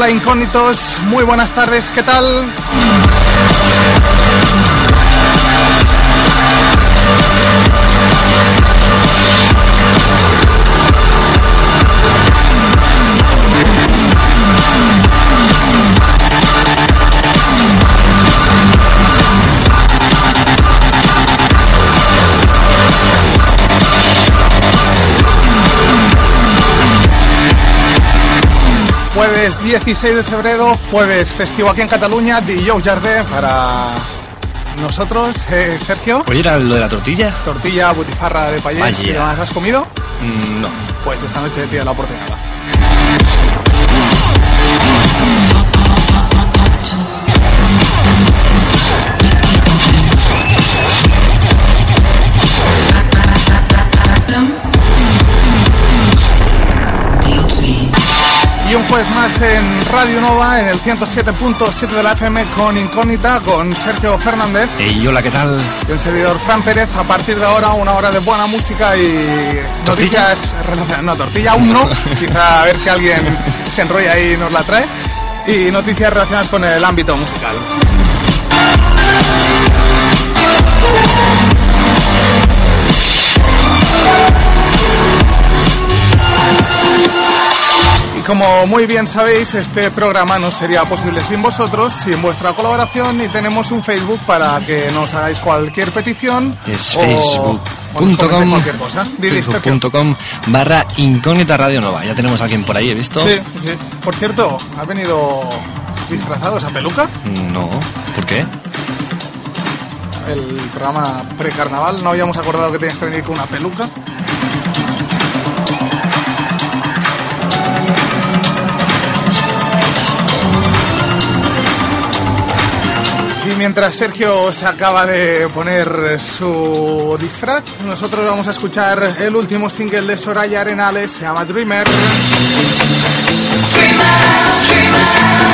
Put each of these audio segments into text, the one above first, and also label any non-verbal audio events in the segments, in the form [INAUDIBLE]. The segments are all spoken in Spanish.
Hola, incógnitos, muy buenas tardes, ¿qué tal? 16 de febrero, jueves festivo aquí en Cataluña, Dijous Jardé para nosotros, eh, Sergio. Oye, ¿era lo de la tortilla? Tortilla, butifarra de payés, Vaya. ¿y demás has comido? Mm, no. Pues esta noche tiene la oportunidad. Y jueves más en Radio Nova, en el 107.7 de la FM con Incógnita, con Sergio Fernández Ey, hola, ¿qué tal? y el servidor Fran Pérez. A partir de ahora, una hora de buena música y noticias relacionadas. No, tortilla aún no. [LAUGHS] Quizá a ver si alguien se enrolla y nos la trae. Y noticias relacionadas con el ámbito musical. Como muy bien sabéis, este programa no sería posible sin vosotros, sin vuestra colaboración y tenemos un Facebook para que nos hagáis cualquier petición Es o- comentéis facebook.com cualquier cosa. Dile, Sergio. facebook.com barra incógnita radio nova. Ya tenemos a alguien por ahí, ¿he visto? Sí, sí, sí. Por cierto, ¿ha venido disfrazado esa peluca? No. ¿Por qué? El programa precarnaval, no habíamos acordado que tenías que venir con una peluca. Mientras Sergio se acaba de poner su disfraz, nosotros vamos a escuchar el último single de Soraya Arenales, se llama Dreamer. It's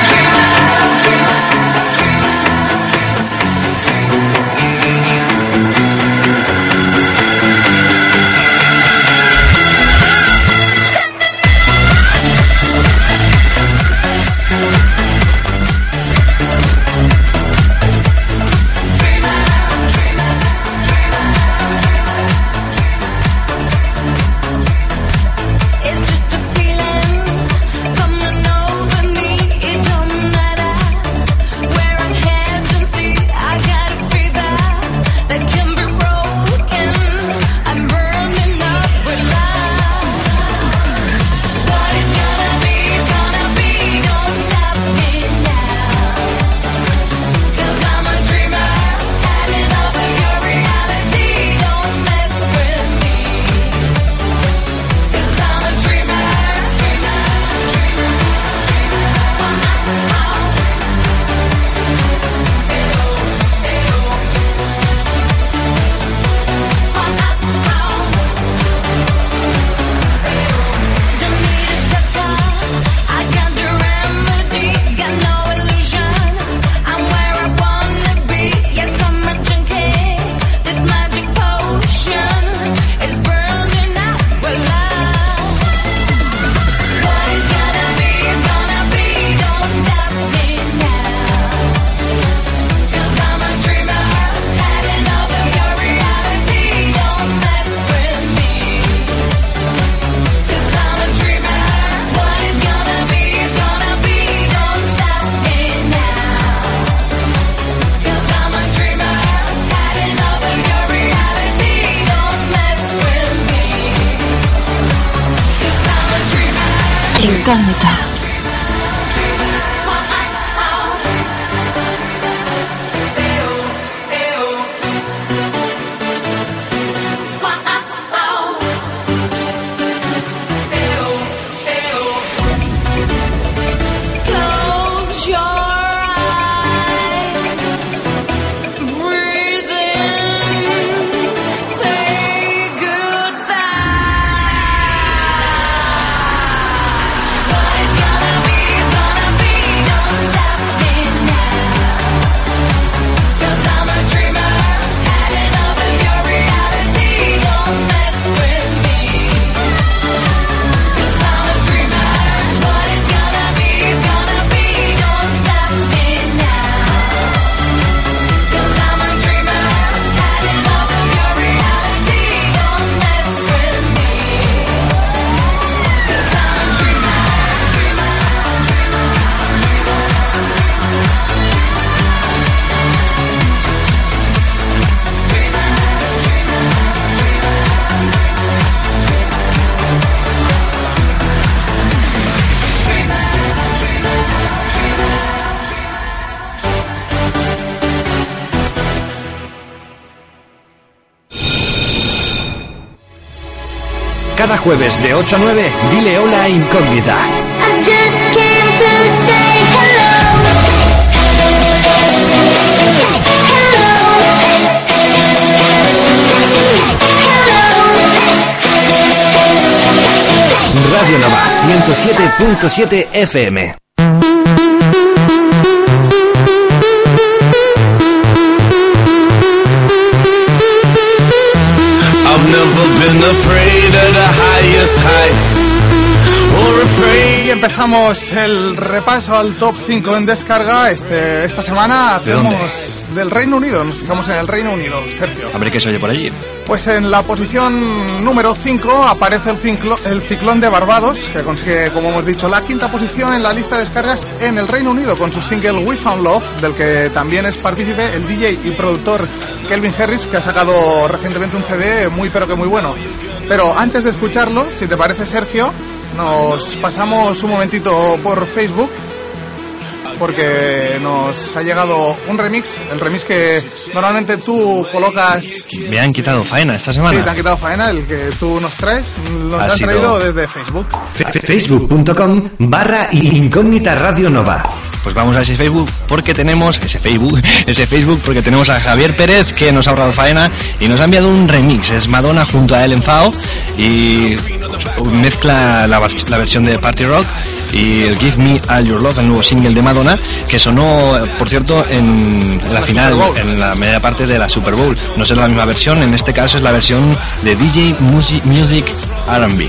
jueves de 8 a 9, dile hola a Incógnita. Radio Nova 107.7 FM. I've never been empezamos el repaso al top 5 en descarga. Este, esta semana hacemos del Reino Unido. Nos fijamos en el Reino Unido, Sergio. A ver qué se oye por allí. Pues en la posición número 5 aparece el, ciclo- el ciclón de Barbados, que consigue, como hemos dicho, la quinta posición en la lista de descargas en el Reino Unido con su single We Found Love, del que también es partícipe el DJ y productor Kelvin Harris, que ha sacado recientemente un CD muy pero que muy bueno. Pero antes de escucharlo, si te parece Sergio, nos pasamos un momentito por Facebook porque nos ha llegado un remix, el remix que normalmente tú colocas Me han quitado faena esta Sí, te han semana. quitado faena, el que tú nos traes, nos Ha han sido- traído desde Facebook. Facebook.com barra Incógnita Radio Nova. Pues vamos a ese Facebook porque tenemos ese Facebook, [LAUGHS] ese Facebook porque tenemos a Javier Pérez que nos ha ahorrado faena y nos ha enviado un remix. Es Madonna junto a Ellen Fao y mezcla la, vers- la versión de Party Rock y Give Me All Your Love, el nuevo single de Madonna, que sonó, por cierto, en la final, en la media parte de la Super Bowl. No es la misma versión, en este caso es la versión de DJ Music R&B.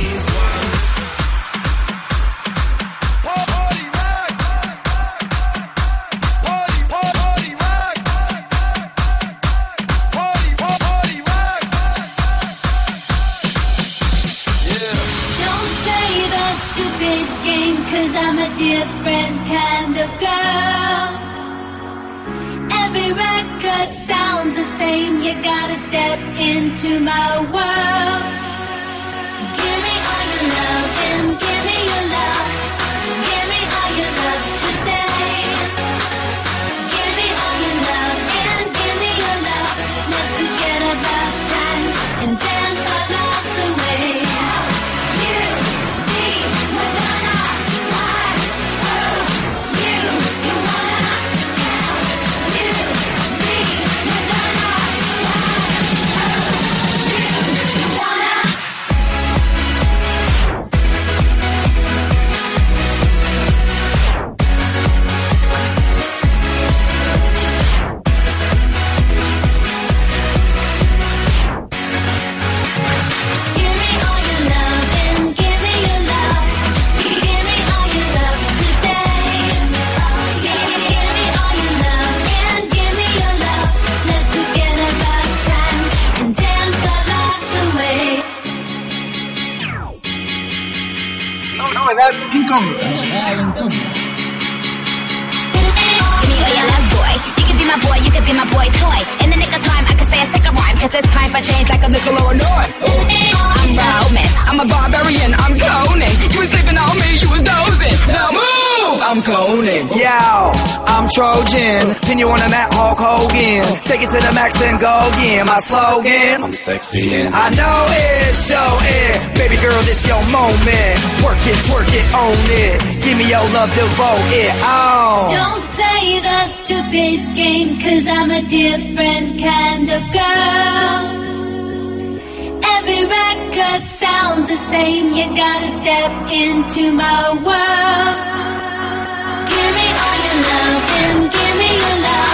Sexy and I know it, show it. Baby girl, this your moment. Work it, twerk it, own it. Give me your love, devote it. Oh. Don't play the stupid game, cause I'm a different kind of girl. Every record sounds the same, you gotta step into my world. Give me all your love and give me your love.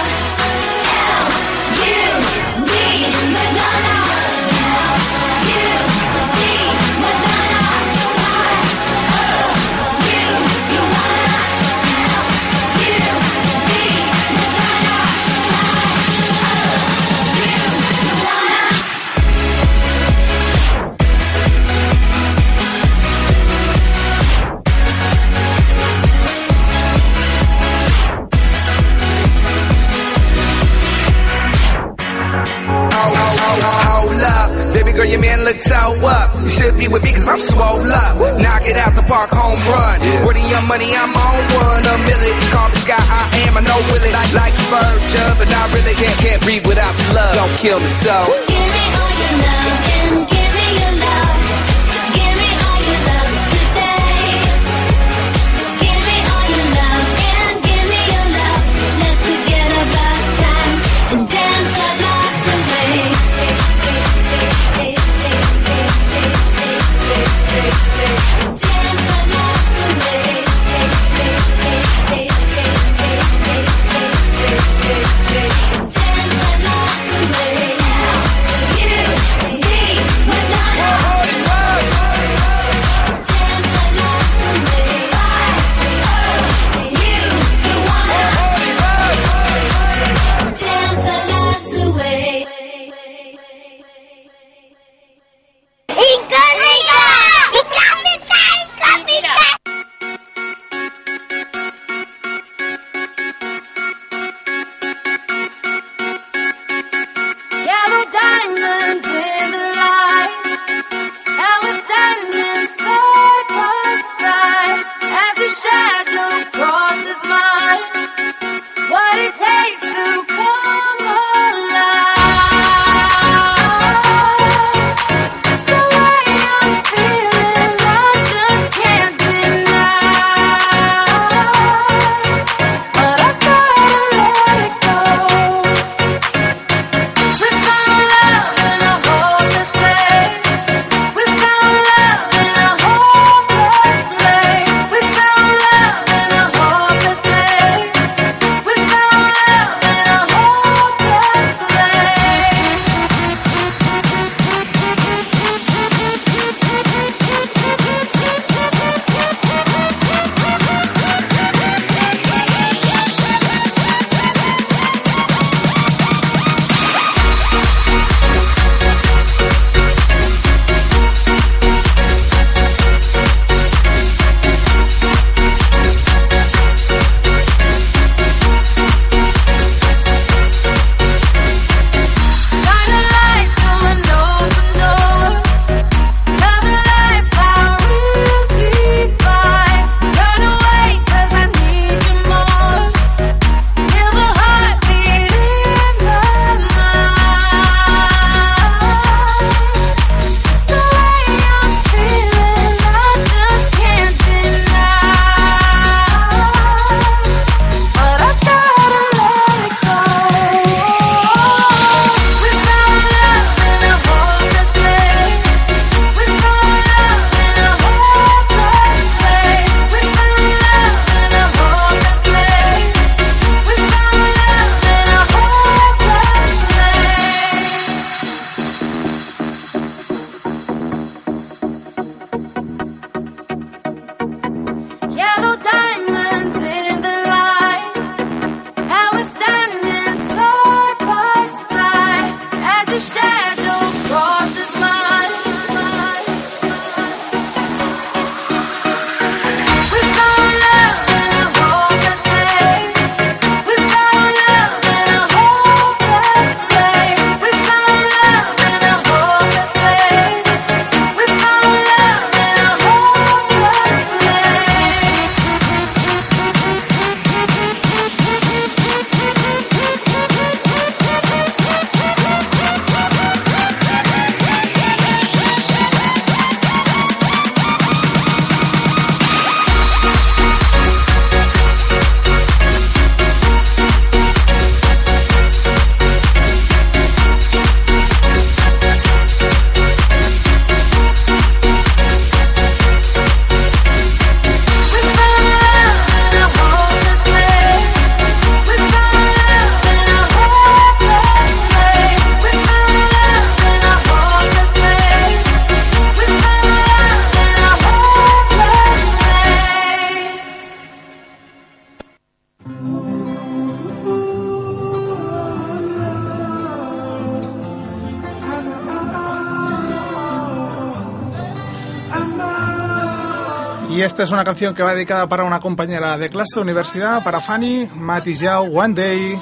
Es una canción que va dedicada para una compañera de clase de universidad, para Fanny, Mati Yao, One Day.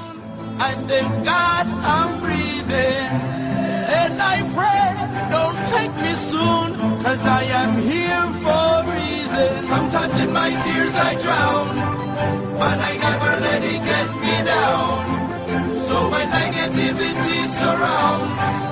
I thank God I'm breathing. And I pray, don't take me soon, cause I am here for a reason. Sometimes in my tears I drown, but I never let it get me down. So when negativity surrounds,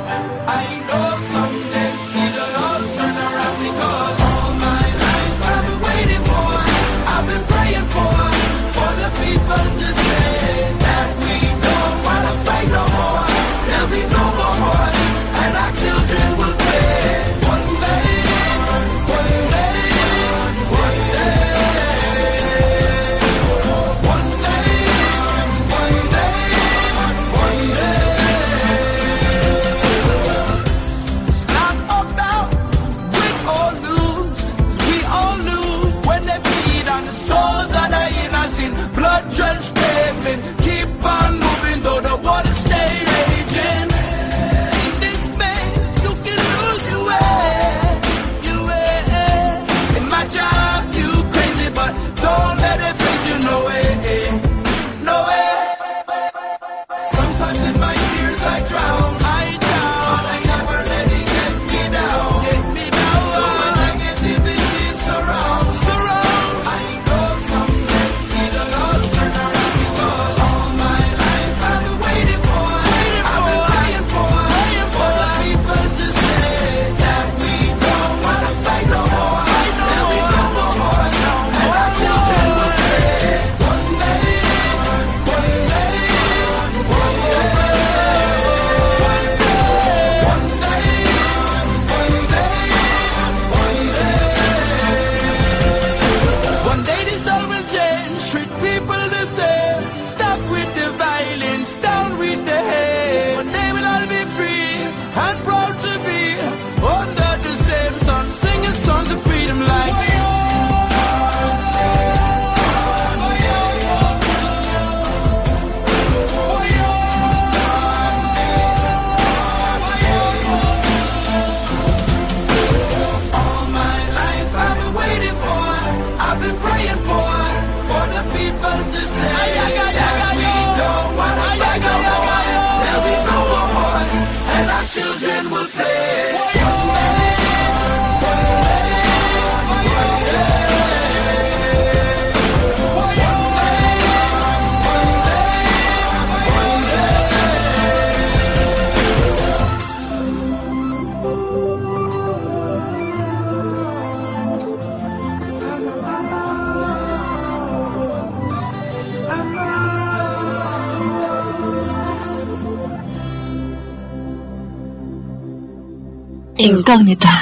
Incógnita. Y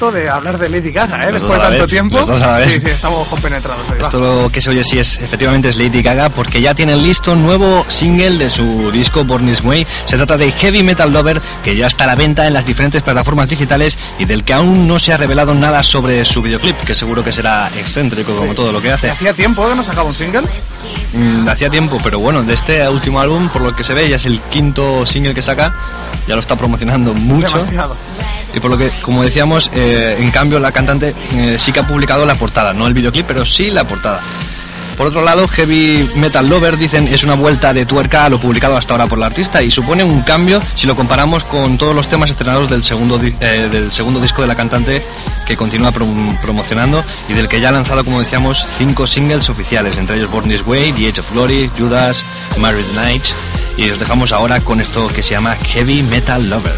momento de hablar de Lady Gaga, ¿eh? Después de tanto vez, tiempo. Sí, sí, estamos compenetrados. Ahí va. esto lo que se oye sí es efectivamente es Lady Gaga porque ya tienen listo un nuevo single de su disco Born This Way. Se trata de Heavy Metal Lover que ya está a la venta en las diferentes plataformas digitales y del que aún no se ha revelado nada sobre su videoclip, que seguro que será excéntrico como todo lo que hace. Hacía tiempo que no sacaba un single. Mm, hacía tiempo, pero bueno, de este último álbum, por lo que se ve, ya es el quinto single que saca, ya lo está promocionando mucho. Demasiado. Y por lo que, como decíamos, eh, en cambio la cantante eh, sí que ha publicado la portada, no el videoclip, pero sí la portada. Por otro lado, Heavy Metal Lover, dicen, es una vuelta de tuerca a lo publicado hasta ahora por la artista y supone un cambio si lo comparamos con todos los temas estrenados del segundo, eh, del segundo disco de la cantante que continúa prom- promocionando y del que ya ha lanzado, como decíamos, cinco singles oficiales, entre ellos Born This Way, The Age of Glory, Judas, Married Night. Y os dejamos ahora con esto que se llama Heavy Metal Lover.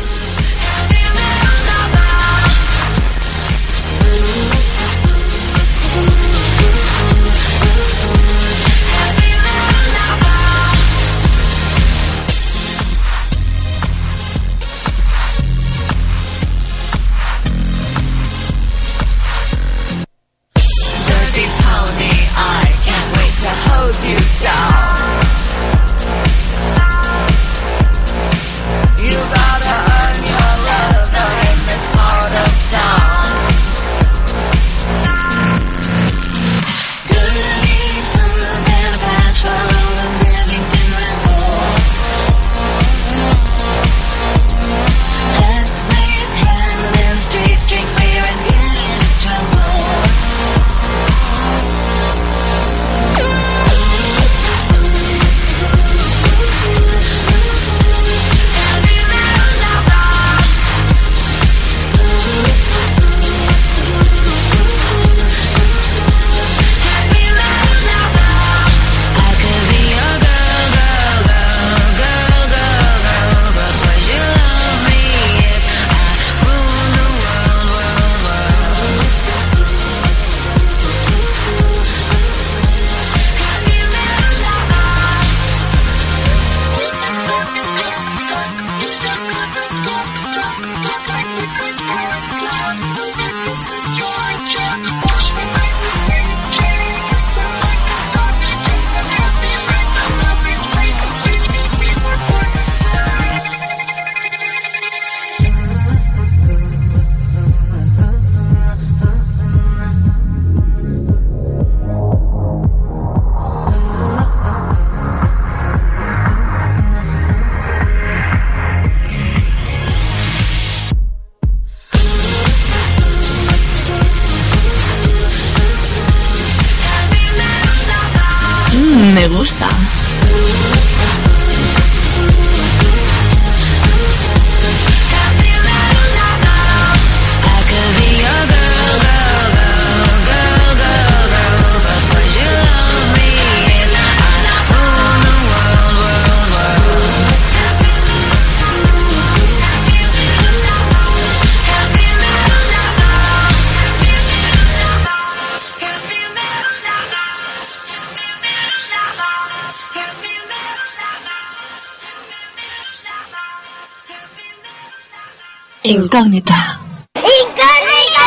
Incógnita. ¡Incógnita!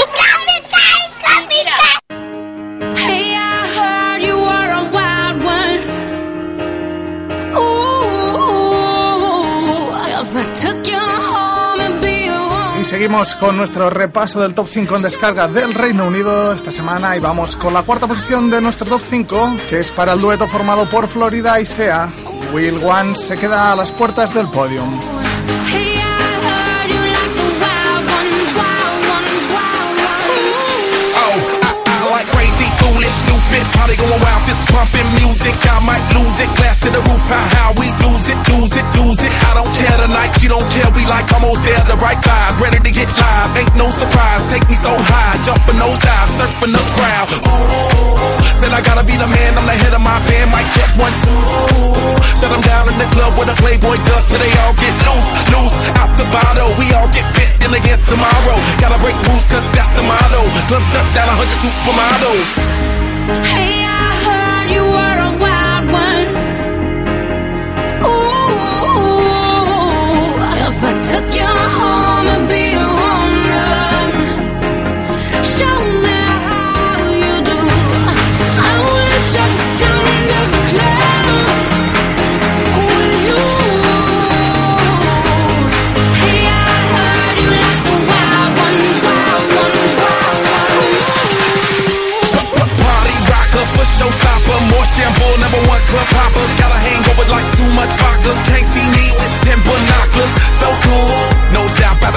¡Incógnita! ¡Incógnita! Hey, I heard you were a wild one. Ooh, if I took you home and be. Y seguimos con nuestro repaso del top 5 en descarga del Reino Unido esta semana y vamos con la cuarta posición de nuestro top 5, que es para el dueto formado por Florida y Sea. Will One se queda a las puertas del podium. Probably going wild, fist pumping music. I might lose it, glass to the roof, how, how we lose it, lose it, lose it. I don't care tonight, she don't care, we like almost there, the right vibe, ready to get live. Ain't no surprise, take me so high, jumping those dives, surfing the crowd. Ooh, said I gotta be the man, I'm the head of my band, mic check one, two. Shut them down in the club where the Playboy does, till they all get loose, loose, out the bottle. We all get fit in again tomorrow. Gotta break rules, cause that's the motto. Club shut down, 100 supermodels took you home and be shampoo, number one club hopper. Got a hangover like too much vodka. Can't see me with ten binoculars. So cool.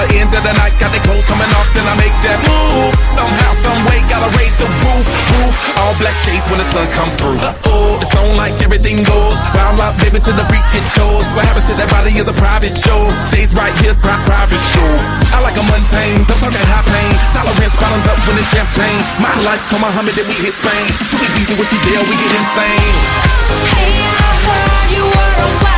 The end of the night, got the clothes coming off, then I make that move. Somehow, some way, gotta raise the roof, roof. All black shades when the sun come through. Uh-oh, it's on like everything goes. Wild out, baby, to the freak it shows. What happens to that body is a private show. Stays right here, pri- private show. I like a mundane, don't talk that high pain. Tolerance bottoms up when it's champagne. My life, come Muhammad, then we hit Spain. Too easy with you there, we get insane. Hey, I heard you were a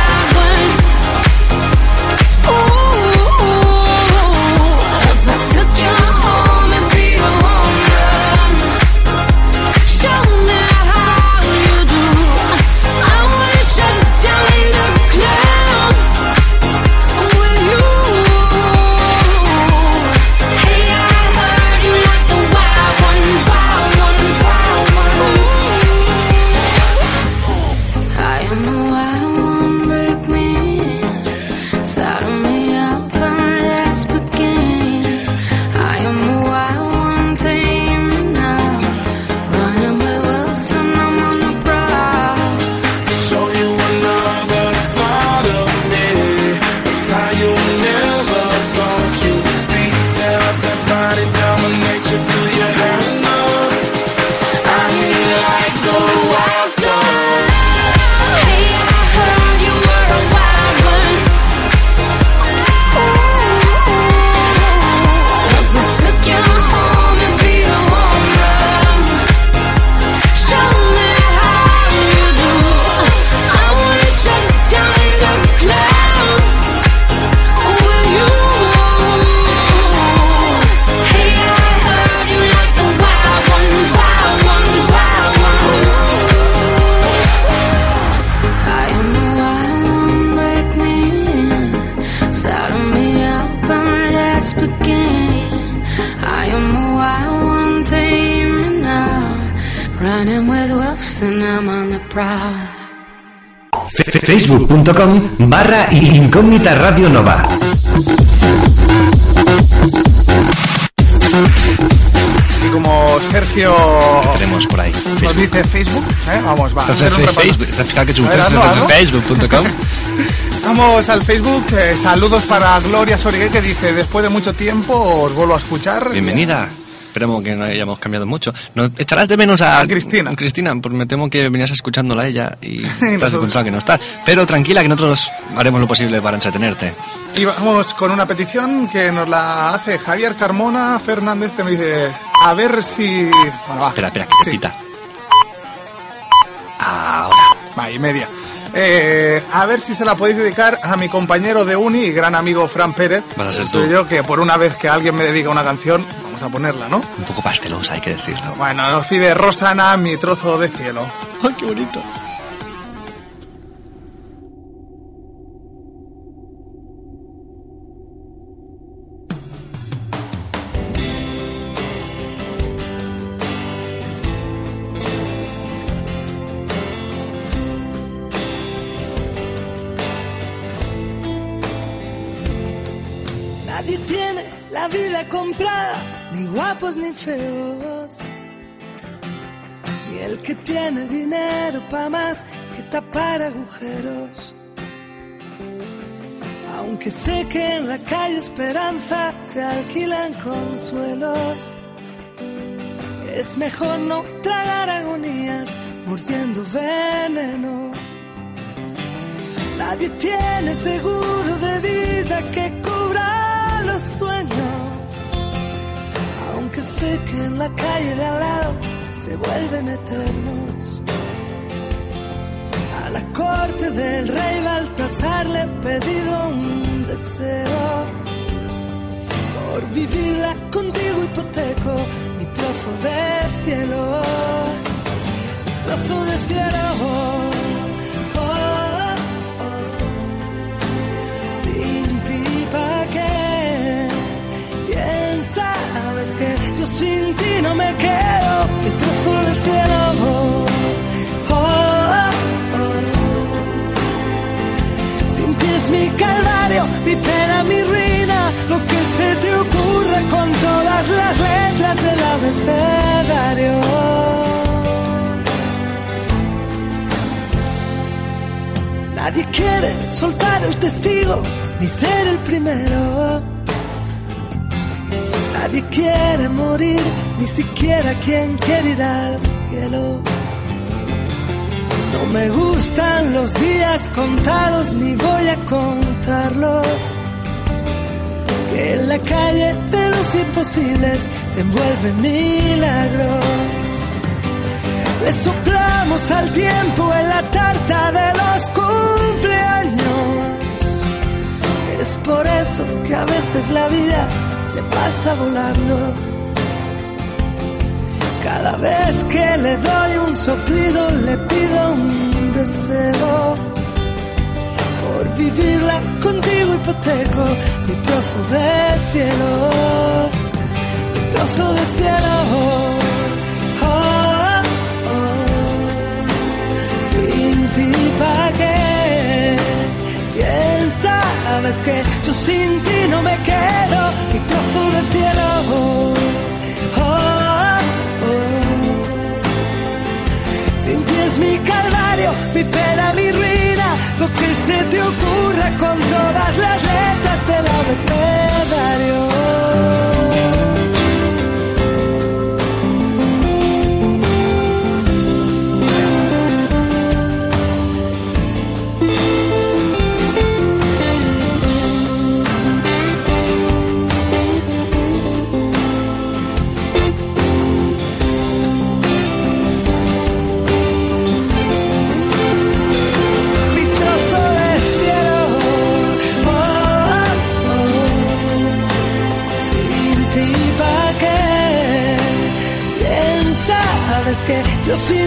Running with wolves and I'm on the prowl. Fe- Facebook.com barra Incógnita Radio Nova. Y como Sergio Tenemos por ahí. nos dice Facebook, ¿eh? vamos, va. Entonces, repaso. Facebook, que es un. Facebook.com. Vamos al Facebook. eh, saludos para Gloria Sorigué que dice: Después de mucho tiempo os vuelvo a escuchar. Bienvenida. Esperemos que no hayamos cambiado mucho. ¿No echarás de menos a, A Cristina. Cristina, porque me temo que venías escuchándola a ella y [LAUGHS] te has nosotros. encontrado que no está. Pero tranquila, que nosotros haremos lo posible para entretenerte. Y vamos con una petición que nos la hace Javier Carmona Fernández que me dice: A ver si. Bueno, va. Espera, espera, que te Sí. pita. Ahora. Va, y media. Eh, a ver si se la podéis dedicar a mi compañero de uni y gran amigo Fran Pérez. Vas a ser tú. yo que por una vez que alguien me dedica una canción, vamos a ponerla, ¿no? Un poco pastelosa, hay que decirlo. Bueno, nos pide Rosana mi trozo de cielo. ¡Ay, qué bonito! Y el que tiene dinero pa' más que tapar agujeros. Aunque sé que en la calle Esperanza se alquilan consuelos. Es mejor no tragar agonías mordiendo veneno. Nadie tiene seguro de vida que cubra los sueños. Sé que en la calle de al lado se vuelven eternos. A la corte del rey Baltasar le he pedido un deseo. Por vivirla contigo hipoteco mi trozo de cielo. Mi trozo de cielo. Es mi calvario, mi pena, mi ruina. Lo que se te ocurre con todas las letras del abecedario. Nadie quiere soltar el testigo ni ser el primero. Nadie quiere morir, ni siquiera quien quiere ir al cielo. No me gustan los días contados, ni voy a contarlos. Que en la calle de los imposibles se envuelven milagros. Le soplamos al tiempo en la tarta de los cumpleaños. Es por eso que a veces la vida se pasa volando. Vez que le doy un soplido le pido un deseo. Por vivirla contigo hipoteco mi trozo de cielo. Mi trozo de cielo. Oh, oh. Sin ti pa' qué. Bien sabes que yo sin ti no me quedo. Mi trozo de cielo. Mi calvario, mi pena, mi ruina. Lo que se te ocurra con todas las letras del abecedario. Yo sin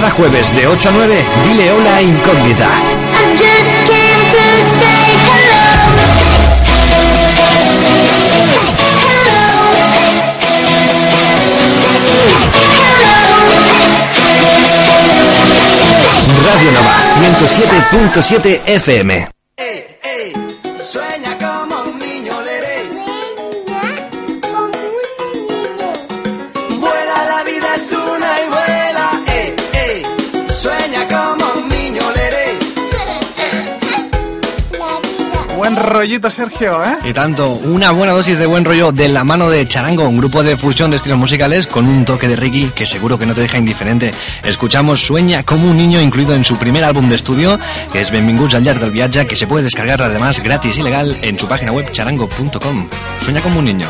Cada jueves de 8 a 9, dile hola a Incógnita. Radio Nova 107.7 FM. Rollito, Sergio, ¿eh? Y tanto, una buena dosis de buen rollo de la mano de Charango, un grupo de fusión de estilos musicales con un toque de Ricky que seguro que no te deja indiferente. Escuchamos Sueña como un niño incluido en su primer álbum de estudio, que es Benvinguts al llarg del viatge, que se puede descargar además gratis y legal en su página web charango.com. Sueña como un niño.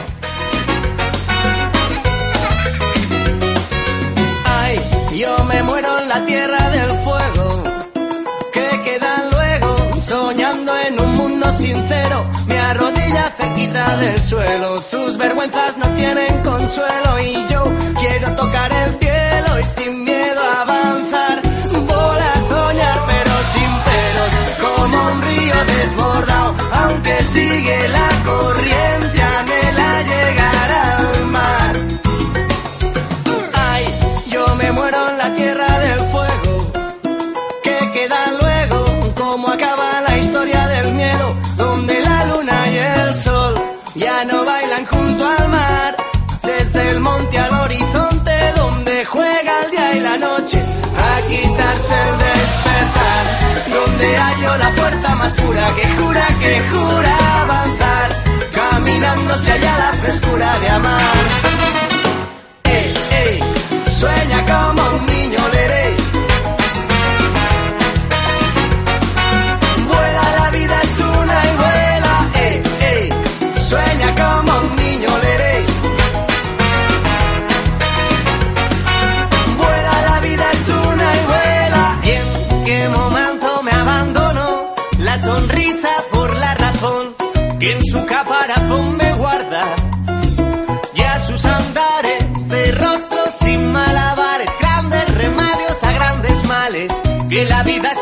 quita del suelo. Sus vergüenzas no tienen consuelo y yo quiero tocar el cielo y sin miedo avanzar. Voy a soñar pero sin pelos, como un río desbordado, aunque sigue la corriente. cuando se halla la frescura de amar. la vida es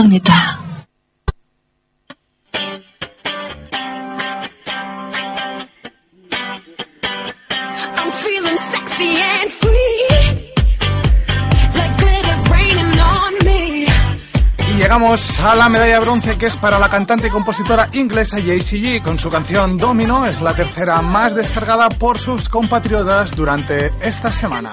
incógnita. llegamos a la medalla de bronce que es para la cantante y compositora inglesa JCG con su canción Domino. Es la tercera más descargada por sus compatriotas durante esta semana.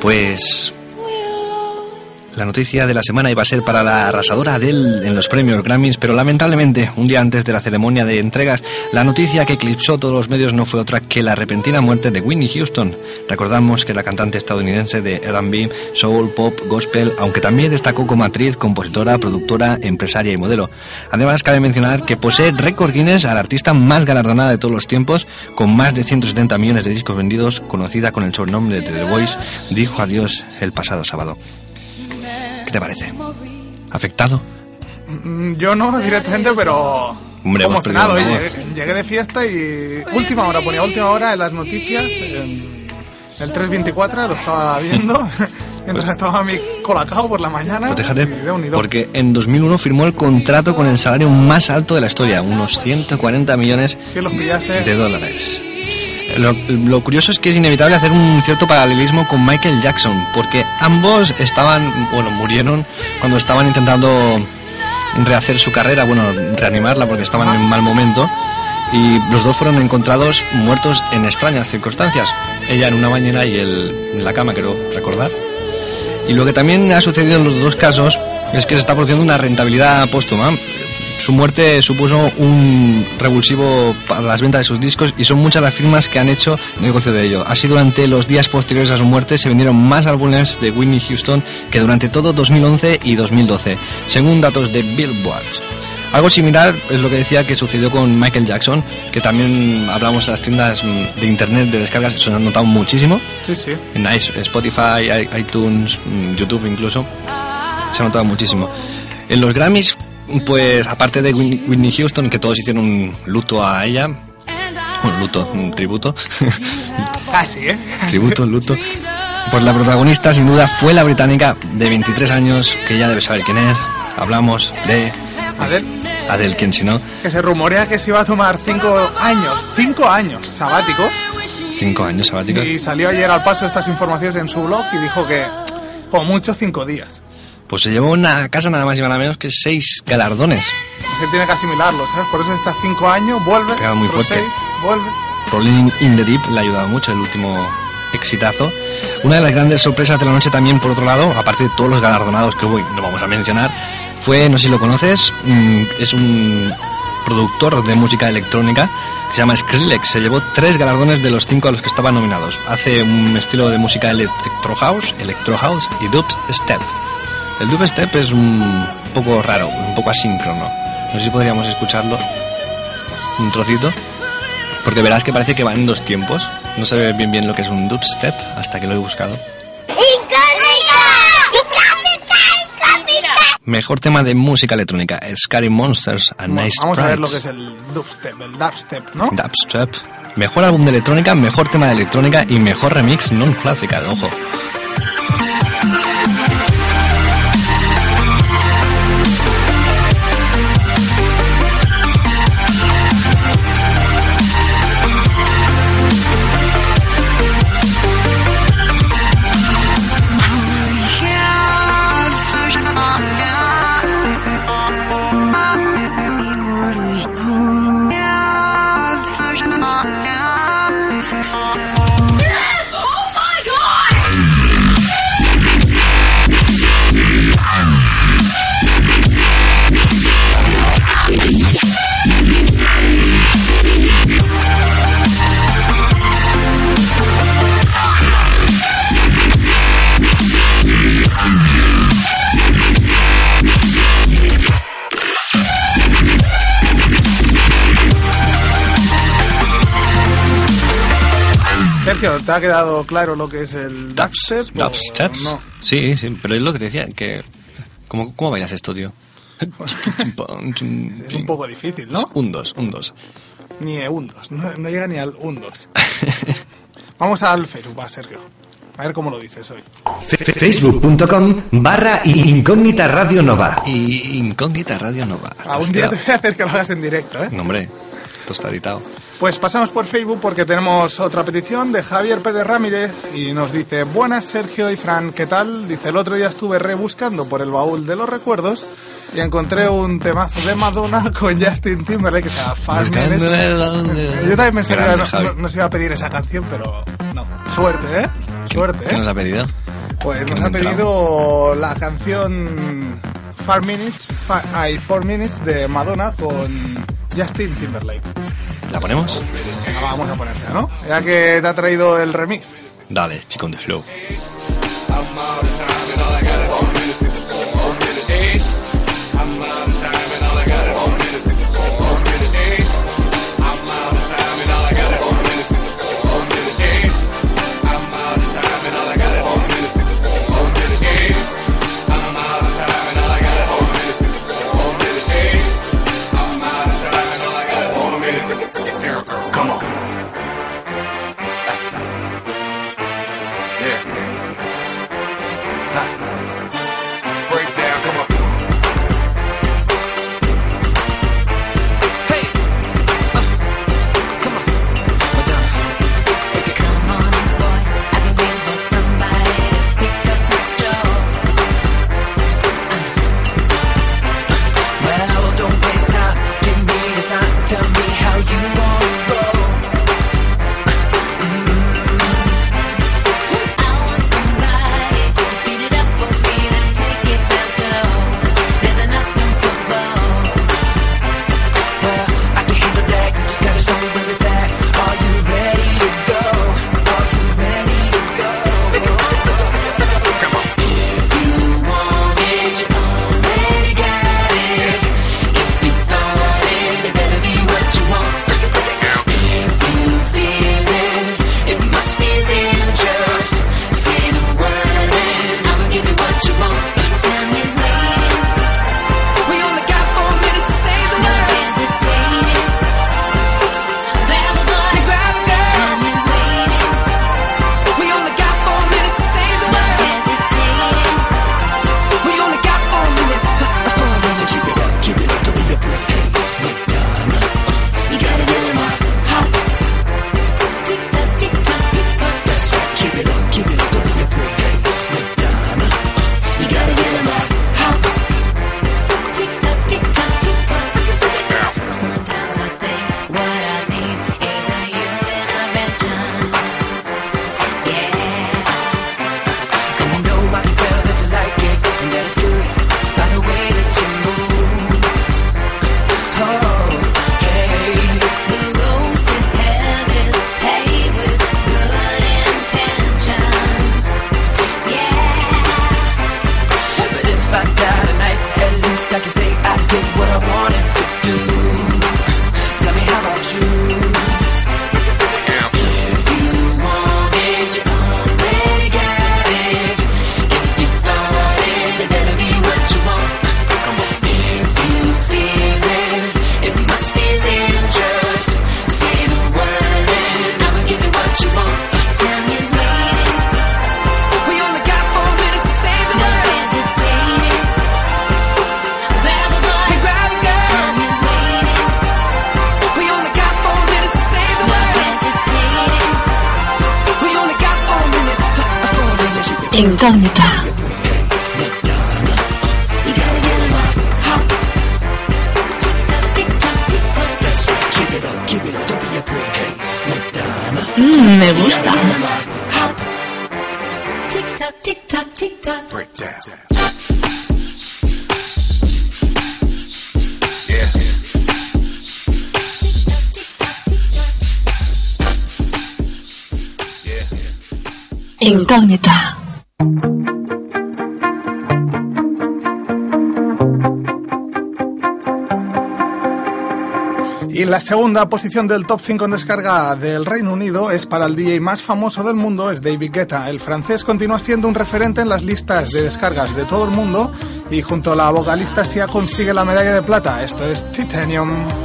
Pues la noticia de la semana iba a ser para la arrasadora Adele en los premios Grammys, pero lamentablemente, un día antes de la ceremonia de entregas, la noticia que eclipsó todos los medios no fue otra que la repentina muerte de Whitney Houston. Recordamos que la cantante estadounidense de R&B, soul, pop, gospel, aunque también destacó como actriz, compositora, productora, empresaria y modelo. Además, cabe mencionar que posee récord Guinness a la artista más galardonada de todos los tiempos, con más de 170 millones de discos vendidos, conocida con el sobrenombre de The Voice, dijo adiós el pasado sábado. ¿Qué te parece? ¿Afectado? Mm, Yo no directamente, pero Hombre, emocionado. voz. llegué de fiesta y última hora, ponía última hora en las noticias. en el 324 lo estaba viendo [LAUGHS] mientras estaba mi colacao por la mañana. Pues déjate, y de unido. porque en 2001 firmó el contrato con el salario más alto de la historia, unos 140 millones los pillase. de dólares. Lo, lo curioso es que es inevitable hacer un cierto paralelismo con Michael Jackson, porque ambos estaban, bueno, murieron cuando estaban intentando rehacer su carrera, bueno, reanimarla porque estaban en mal momento, y los dos fueron encontrados muertos en extrañas circunstancias. Ella en una bañera y él en la cama, creo recordar. Y lo que también ha sucedido en los dos casos es que se está produciendo una rentabilidad póstuma. Su muerte supuso un revulsivo para las ventas de sus discos y son muchas las firmas que han hecho negocio de ello. Así durante los días posteriores a su muerte se vendieron más álbumes de Whitney Houston que durante todo 2011 y 2012, según datos de Billboard. Algo similar es lo que decía que sucedió con Michael Jackson, que también hablamos en las tiendas de internet de descargas, se han notado muchísimo Sí, sí. en Spotify, iTunes, mm, YouTube incluso. Se ha notado muchísimo. En los Grammys, pues aparte de Whitney Houston, que todos hicieron un luto a ella, un luto, un tributo, [LAUGHS] Casi, ¿eh? tributo, luto, pues la protagonista sin duda fue la británica de 23 años, que ya debe saber quién es. Hablamos de Adele, Adele, quien si no, que se rumorea que se iba a tomar cinco años, cinco años sabáticos. 5 años sabáticos. Y salió ayer al paso estas informaciones en su blog y dijo que, como mucho, cinco días. Pues se llevó una casa nada más y nada menos que seis galardones. Se tiene que asimilarlo, ¿sabes? Por eso está cinco años, vuelve. Pegado muy fuerte. seis, vuelve. Rolling in the Deep le ha ayudado mucho el último exitazo. Una de las grandes sorpresas de la noche también, por otro lado, aparte de todos los galardonados que hoy no vamos a mencionar, fue, no sé si lo conoces, mm, es un productor de música electrónica que se llama Skrillex. Se llevó tres galardones de los cinco a los que estaban nominados. Hace un estilo de música electro house, electro house y dubstep. El dubstep es un poco raro, un poco asíncrono. No sé si podríamos escucharlo un trocito. Porque verás que parece que va en dos tiempos. No se ve bien bien lo que es un dubstep hasta que lo he buscado. Mejor tema de música electrónica, Scary Monsters and Bueno, Nice vamos a ver lo que es el dubstep, el dubstep, ¿no? Dubstep. Mejor álbum de electrónica, mejor tema de electrónica y mejor remix non classical, ojo. Sergio, ¿te ha quedado claro lo que es el dubstep? Dubstep. No. Sí, sí, pero es lo que te decía, que... ¿Cómo, cómo bailas esto, tío? Es un poco difícil, ¿no? Un dos, un dos. Ni un dos, no, no llega ni al un dos. Vamos al Facebook, va, Sergio. A ver cómo lo dices hoy. Facebook.com barra incógnita radio nova. Y Incógnita Radio Nova. Algún día te voy a hacer que lo hagas en directo, ¿eh? No, hombre, esto está editado. Pues pasamos por Facebook porque tenemos otra petición de Javier Pérez Ramírez y nos dice, buenas Sergio y Fran, ¿qué tal? Dice, el otro día estuve rebuscando por el baúl de los recuerdos y encontré un temazo de Madonna [LAUGHS] con Justin Timberlake que se llama Five Minutes. Yo también pensé que no, nos iba a pedir esa canción, pero no. Suerte, ¿eh? Suerte, ¿Qué ¿eh? nos ha pedido? Pues ¿Qué nos ha pedido la canción Four Minutes, Fi- ay, Four Minutes de Madonna con Justin Timberlake. ¿La ponemos? Venga, vamos a ponerse, ¿no? Ya que te ha traído el remix. Dale, chico de flow. Segunda posición del top 5 en descarga del Reino Unido es para el DJ más famoso del mundo, es David Guetta. El francés continúa siendo un referente en las listas de descargas de todo el mundo y junto a la vocalista Sia consigue la medalla de plata. Esto es Titanium.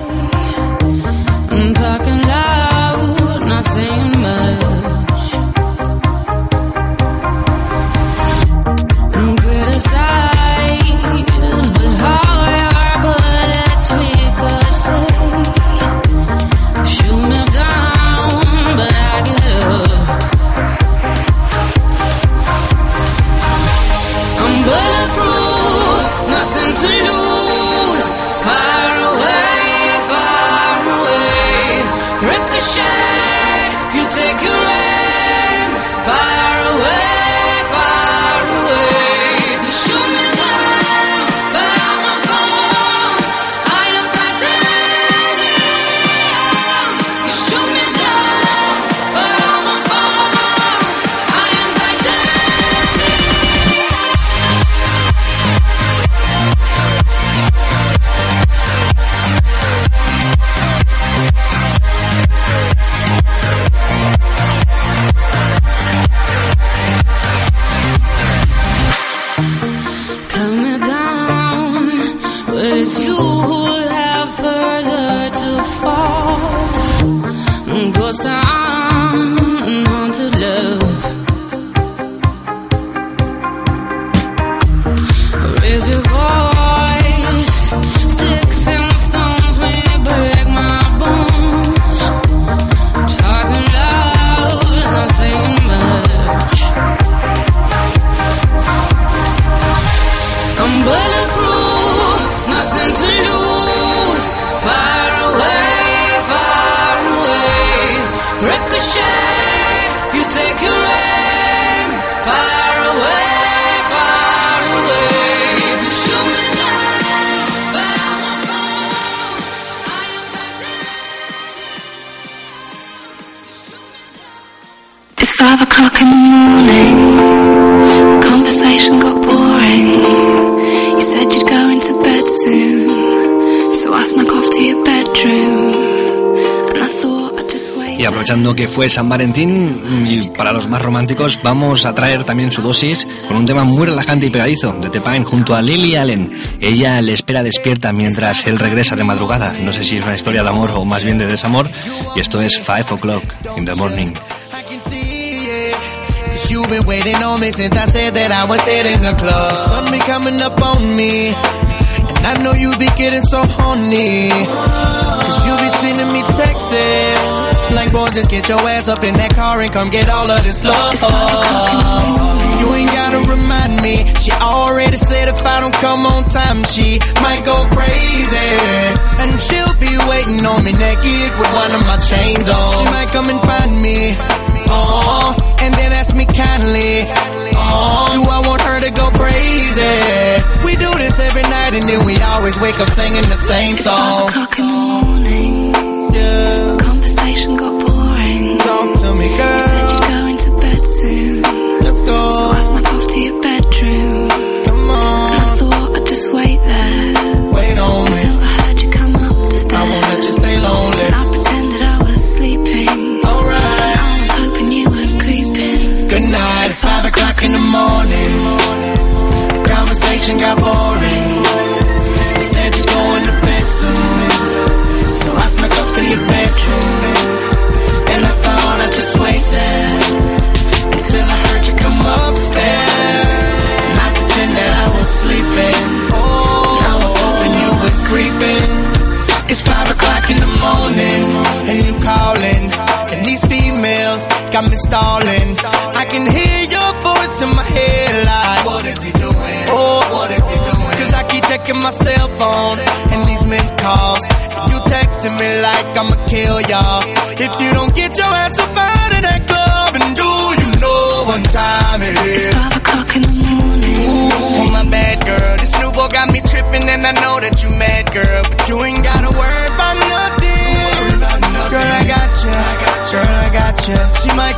Five o'clock in the morning. Conversation got boring. You said you'd go into bed soon. So I snuck off to your bedroom. And I thought I'd just wait. Y aprovechando que fue San Valentín y para los más románticos, vamos a traer también su dosis con un tema muy relajante y pegadizo de Tepine junto a Lily Allen. Ella le espera despierta mientras él regresa de madrugada. No sé si es una historia de amor o más bien de desamor. Y esto es Five O'Clock in the Morning. Cause you've been waiting on me since I said that I was hitting the club. The sun be coming up on me. And I know you be getting so horny. Cause you be sending me texts. Like, boy, just get your ass up in that car and come get all of this love. You ain't gotta remind me. She already said if I don't come on time, she might go crazy. And she'll be waiting on me naked with one of my chains on. She might come and find me. Oh, and then ask me kindly. Oh, do I want her to go crazy? We do this every night and then we always wake up singing the same song. o'clock in the morning. Yeah. Conversation got boring. Talk to me, girl. In the morning. Conversation got boring.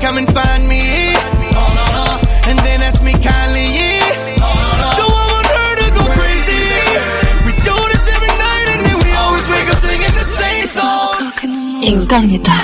Come and find me. And then ask me kindly, yeah. Do I want her to go crazy? We do this every night, and then we always wake up singing the same song. Incógnita.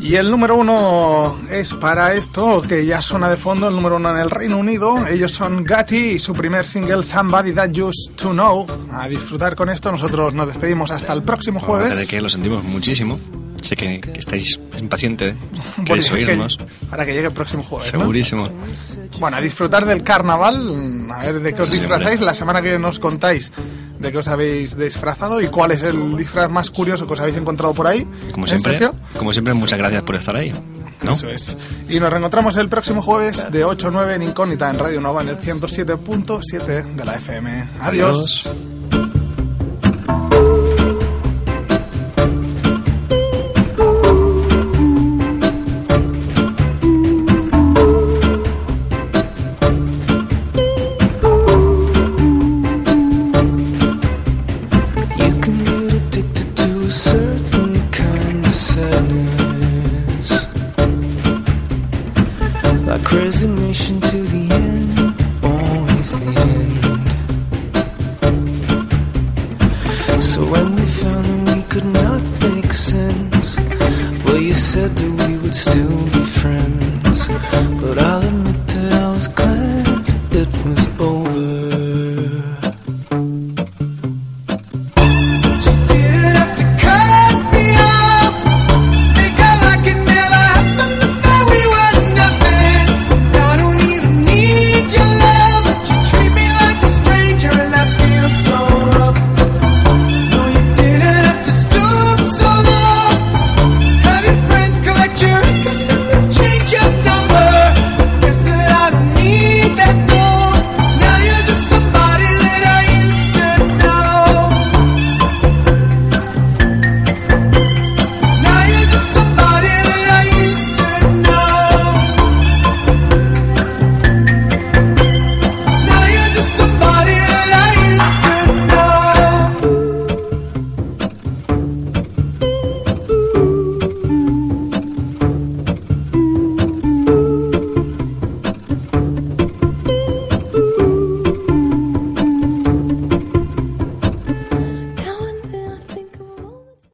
Y el número uno es para esto, que ya suena de fondo, el número uno en el Reino Unido. Ellos son Gatti y su primer single, Somebody That Used to Know. A disfrutar con esto, nosotros nos despedimos hasta el próximo jueves. que lo sentimos muchísimo. Sé que, que estáis impacientes. [LAUGHS] Porque Queréis que- oírnos. para que llegue el próximo jueves. ¿no? Segurísimo. Bueno, a disfrutar del carnaval, a ver de qué os disfrazáis. La semana que nos contáis de qué os habéis disfrazado y cuál es el disfraz más curioso que os habéis encontrado por ahí. Como ¿Eh, siempre, como siempre, muchas gracias por estar ahí. ¿No? Eso es. Y nos reencontramos el próximo jueves de 8 a 9 en Incógnita en Radio Nova en el 107.7 de la FM. Adiós.